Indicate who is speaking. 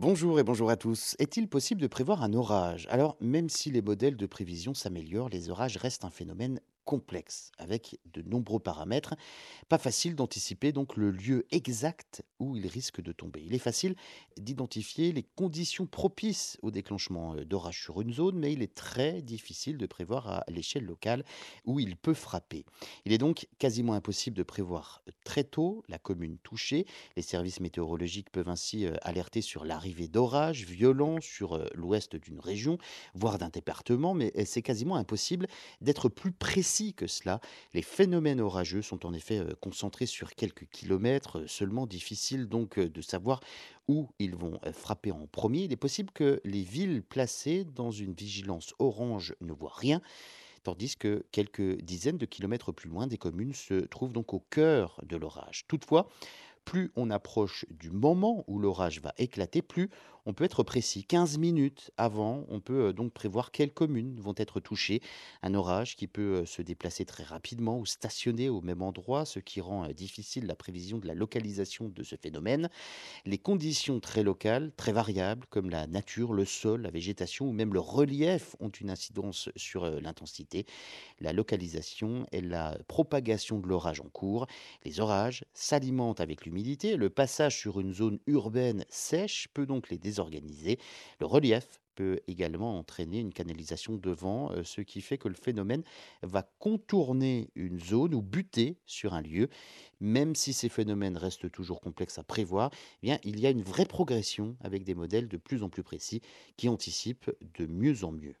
Speaker 1: Bonjour et bonjour à tous. Est-il possible de prévoir un orage? Alors, même si les modèles de prévision s'améliorent, les orages restent un phénomène complexe, avec de nombreux paramètres. Pas facile d'anticiper donc le lieu exact où il risque de tomber. Il est facile d'identifier les conditions propices au déclenchement euh, d'orage sur une zone, mais il est très difficile de prévoir à l'échelle locale où il peut frapper. Il est donc quasiment impossible de prévoir très tôt la commune touchée. Les services météorologiques peuvent ainsi euh, alerter sur l'arrivée d'orages violents sur euh, l'ouest d'une région, voire d'un département, mais c'est quasiment impossible d'être plus précis que cela. Les phénomènes orageux sont en effet euh, concentrés sur quelques kilomètres, euh, seulement difficile donc euh, de savoir où ils vont frapper en premier. Il est possible que les villes placées dans une vigilance orange ne voient rien, tandis que quelques dizaines de kilomètres plus loin, des communes se trouvent donc au cœur de l'orage. Toutefois, plus on approche du moment où l'orage va éclater, plus on peut être précis. 15 minutes avant, on peut euh, donc prévoir quelles communes vont être touchées. Un orage qui peut euh, se déplacer très rapidement ou stationner au même endroit, ce qui rend euh, difficile la prévision de la localisation de ce phénomène. Les conditions très locales, très variables, comme la nature, le sol, la végétation ou même le relief, ont une incidence sur l'intensité, la localisation et la propagation de l'orage en cours. Les orages s'alimentent avec l'humidité. Le passage sur une zone urbaine sèche peut donc les désorganiser. Le relief peut également entraîner une canalisation de vent, euh, ce qui fait que le phénomène va contourner une zone ou buter sur un lieu. Même si ces phénomènes restent toujours complexes à prévoir, eh bien, il y a une vraie progression avec des modèles de plus en plus précis qui anticipent de mieux en mieux.